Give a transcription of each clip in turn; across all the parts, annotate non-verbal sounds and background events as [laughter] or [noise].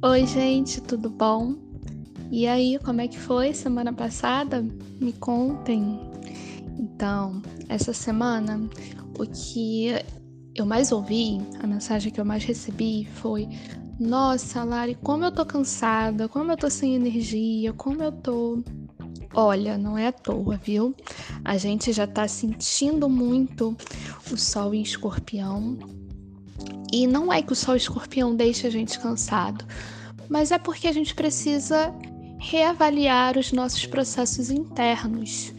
Oi, gente, tudo bom? E aí, como é que foi semana passada? Me contem. Então, essa semana, o que eu mais ouvi, a mensagem que eu mais recebi foi: Nossa, Lari, como eu tô cansada, como eu tô sem energia, como eu tô. Olha, não é à toa, viu? A gente já tá sentindo muito o sol em escorpião e não é que o sol escorpião deixe a gente cansado, mas é porque a gente precisa reavaliar os nossos processos internos.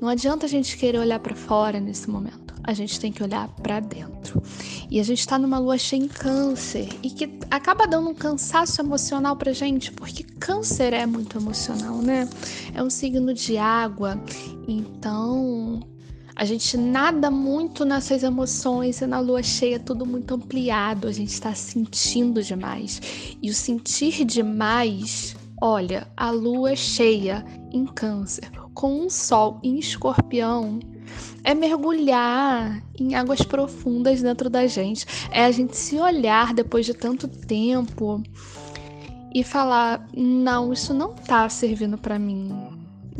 Não adianta a gente querer olhar para fora nesse momento. A gente tem que olhar para dentro. E a gente está numa lua cheia em câncer e que acaba dando um cansaço emocional pra gente, porque câncer é muito emocional, né? É um signo de água. Então, a gente nada muito nessas emoções e na lua cheia tudo muito ampliado, a gente está sentindo demais. E o sentir demais, olha, a lua cheia em Câncer, com um sol em Escorpião, é mergulhar em águas profundas dentro da gente, é a gente se olhar depois de tanto tempo e falar: não, isso não tá servindo para mim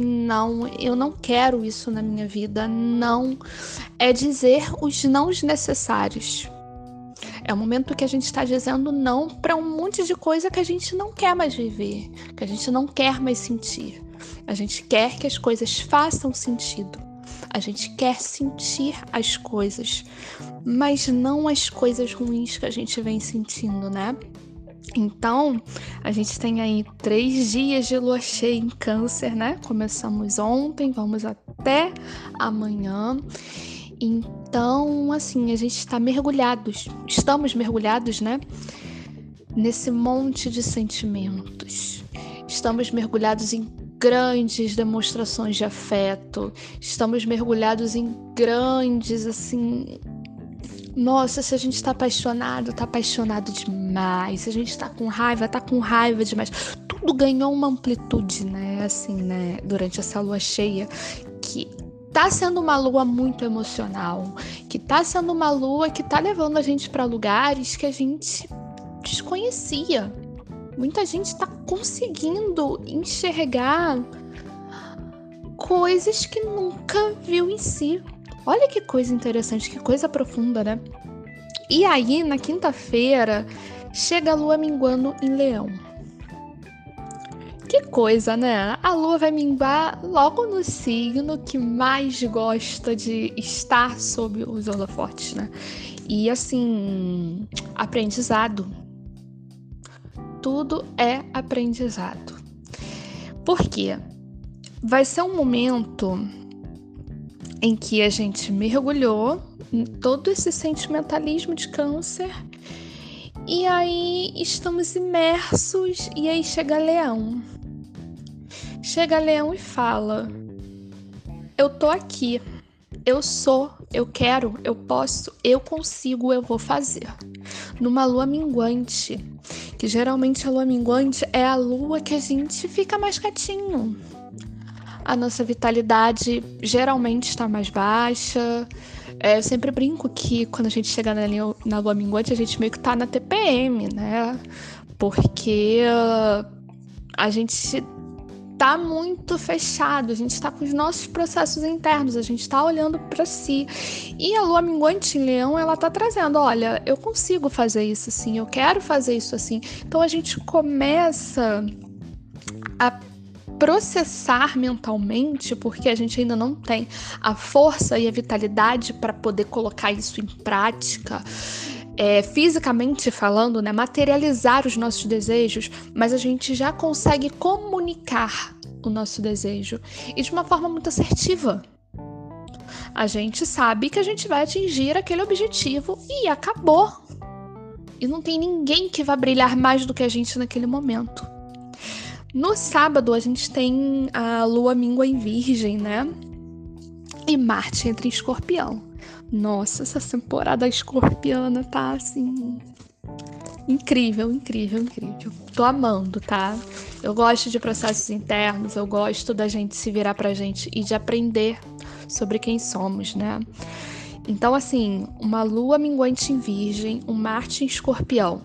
não, eu não quero isso na minha vida, não. É dizer os nãos necessários. É o momento que a gente está dizendo não para um monte de coisa que a gente não quer mais viver, que a gente não quer mais sentir. A gente quer que as coisas façam sentido. A gente quer sentir as coisas, mas não as coisas ruins que a gente vem sentindo, né? Então, a gente tem aí três dias de lua cheia em Câncer, né? Começamos ontem, vamos até amanhã. Então, assim, a gente está mergulhados, estamos mergulhados, né? Nesse monte de sentimentos. Estamos mergulhados em grandes demonstrações de afeto, estamos mergulhados em grandes, assim, nossa, se a gente tá apaixonado, tá apaixonado demais. Se a gente tá com raiva, tá com raiva demais. Tudo ganhou uma amplitude, né? Assim, né? Durante essa lua cheia, que tá sendo uma lua muito emocional, que tá sendo uma lua que tá levando a gente para lugares que a gente desconhecia. Muita gente tá conseguindo enxergar coisas que nunca viu em si. Olha que coisa interessante, que coisa profunda, né? E aí, na quinta-feira, chega a lua minguando em Leão. Que coisa, né? A lua vai minguar logo no signo que mais gosta de estar sob os holofotes, né? E assim, aprendizado. Tudo é aprendizado. Por quê? Vai ser um momento em que a gente mergulhou em todo esse sentimentalismo de câncer e aí estamos imersos e aí chega Leão. Chega Leão e fala: Eu tô aqui. Eu sou, eu quero, eu posso, eu consigo, eu vou fazer. Numa lua minguante, que geralmente a lua minguante é a lua que a gente fica mais quietinho, a nossa vitalidade geralmente está mais baixa. É, eu sempre brinco que quando a gente chega na, linha, na lua minguante, a gente meio que tá na TPM, né? Porque uh, a gente tá muito fechado, a gente está com os nossos processos internos, a gente está olhando para si. E a lua minguante em leão, ela tá trazendo, olha, eu consigo fazer isso assim, eu quero fazer isso assim. Então a gente começa a processar mentalmente, porque a gente ainda não tem a força e a vitalidade para poder colocar isso em prática. É, fisicamente falando, né, materializar os nossos desejos, mas a gente já consegue comunicar o nosso desejo e de uma forma muito assertiva. A gente sabe que a gente vai atingir aquele objetivo e acabou. E não tem ninguém que vá brilhar mais do que a gente naquele momento. No sábado, a gente tem a lua míngua em Virgem, né? E Marte entra em Escorpião. Nossa, essa temporada escorpiana tá assim. Incrível, incrível, incrível. Tô amando, tá? Eu gosto de processos internos, eu gosto da gente se virar pra gente e de aprender sobre quem somos, né? Então, assim, uma lua minguante em Virgem, um Marte em Escorpião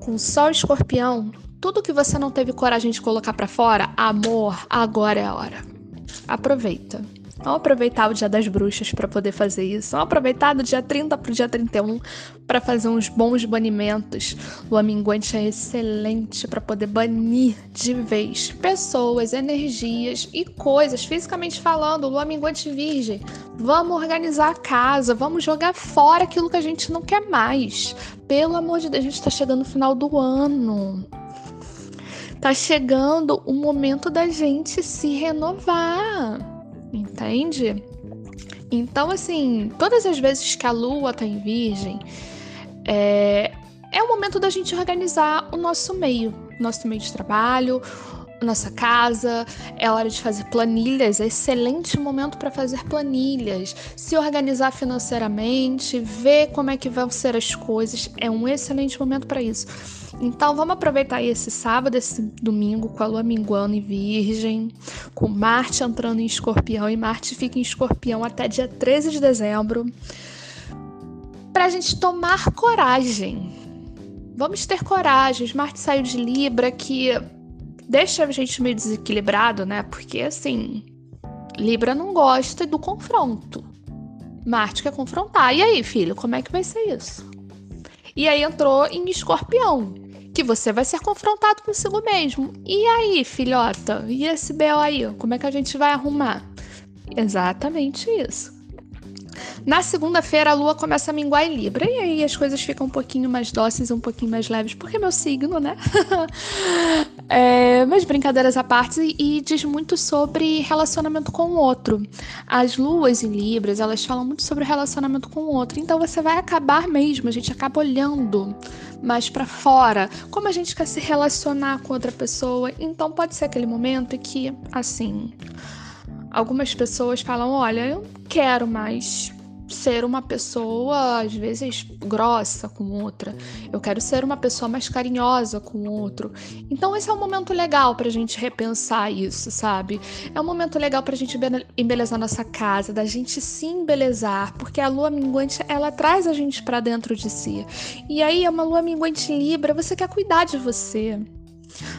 com Sol Escorpião, tudo que você não teve coragem de colocar para fora, amor, agora é a hora. Aproveita. Vamos aproveitar o Dia das Bruxas para poder fazer isso. Vamos aproveitar do dia 30 para o dia 31 para fazer uns bons banimentos. Lua minguante é excelente para poder banir de vez pessoas, energias e coisas, fisicamente falando. Lua minguante virgem. Vamos organizar a casa, vamos jogar fora aquilo que a gente não quer mais. Pelo amor de Deus, a gente está chegando no final do ano. Tá chegando o momento da gente se renovar entende? Então, assim, todas as vezes que a lua tá em virgem, é, é o momento da gente organizar o nosso meio, nosso meio de trabalho, nossa casa, é hora de fazer planilhas, é excelente momento para fazer planilhas, se organizar financeiramente, ver como é que vão ser as coisas, é um excelente momento para isso. Então vamos aproveitar esse sábado, esse domingo com a lua minguando em Virgem, com Marte entrando em Escorpião e Marte fica em Escorpião até dia 13 de dezembro, para a gente tomar coragem. Vamos ter coragem. Marte saiu de Libra que deixa a gente meio desequilibrado, né? Porque assim, Libra não gosta do confronto. Marte quer confrontar. E aí, filho, como é que vai ser isso? E aí entrou em Escorpião, que você vai ser confrontado consigo mesmo. E aí, filhota? E esse BO aí? Como é que a gente vai arrumar? Exatamente isso. Na segunda-feira, a lua começa a minguar em Libra, e aí as coisas ficam um pouquinho mais dóceis, um pouquinho mais leves, porque é meu signo, né? [laughs] é, mas brincadeiras à parte, e, diz muito sobre relacionamento com o outro. As luas em Libras, elas falam muito sobre relacionamento com o outro, então você vai acabar mesmo, a gente acaba olhando mais para fora, como a gente quer se relacionar com outra pessoa. Então pode ser aquele momento que, assim, algumas pessoas falam: olha, eu quero mais ser uma pessoa, às vezes, grossa com outra. Eu quero ser uma pessoa mais carinhosa com outro. Então, esse é um momento legal pra gente repensar isso, sabe? É um momento legal pra gente embelezar nossa casa, da gente se embelezar, porque a lua minguante, ela traz a gente para dentro de si. E aí, é uma lua minguante Libra, você quer cuidar de você.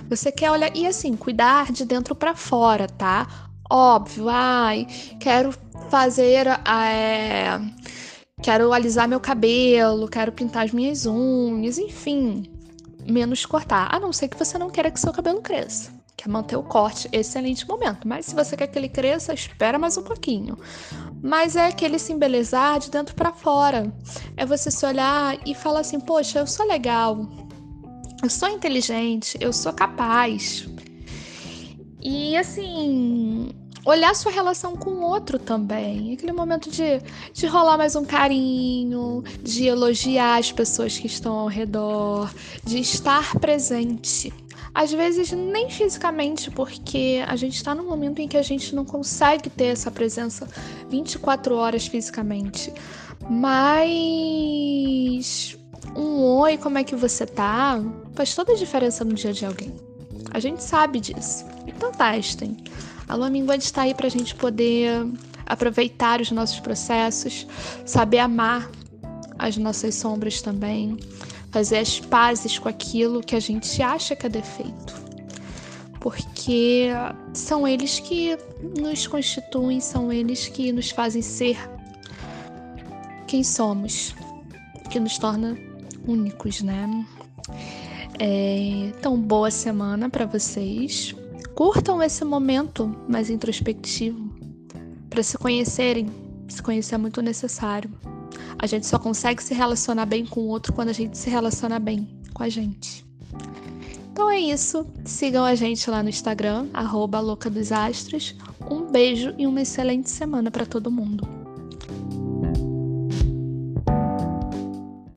Você quer olhar e assim, cuidar de dentro para fora, tá? Óbvio, ai, quero fazer. É, quero alisar meu cabelo, quero pintar as minhas unhas, enfim, menos cortar. A não ser que você não queira que seu cabelo cresça. Quer manter o corte, excelente momento. Mas se você quer que ele cresça, espera mais um pouquinho. Mas é aquele se embelezar de dentro para fora. É você se olhar e falar assim: poxa, eu sou legal, eu sou inteligente, eu sou capaz. E assim, olhar sua relação com o outro também. Aquele momento de, de rolar mais um carinho, de elogiar as pessoas que estão ao redor, de estar presente. Às vezes, nem fisicamente, porque a gente está num momento em que a gente não consegue ter essa presença 24 horas fisicamente. Mas um oi, como é que você tá? Faz toda a diferença no dia de alguém. A gente sabe disso. Então testem. A lua minguante está aí para a gente poder aproveitar os nossos processos, saber amar as nossas sombras também, fazer as pazes com aquilo que a gente acha que é defeito. Porque são eles que nos constituem, são eles que nos fazem ser quem somos, que nos torna únicos, né? É, então, boa semana para vocês. Curtam esse momento mais introspectivo para se conhecerem. Se conhecer é muito necessário. A gente só consegue se relacionar bem com o outro quando a gente se relaciona bem com a gente. Então é isso. Sigam a gente lá no Instagram, arroba Louca dos Astros. Um beijo e uma excelente semana para todo mundo.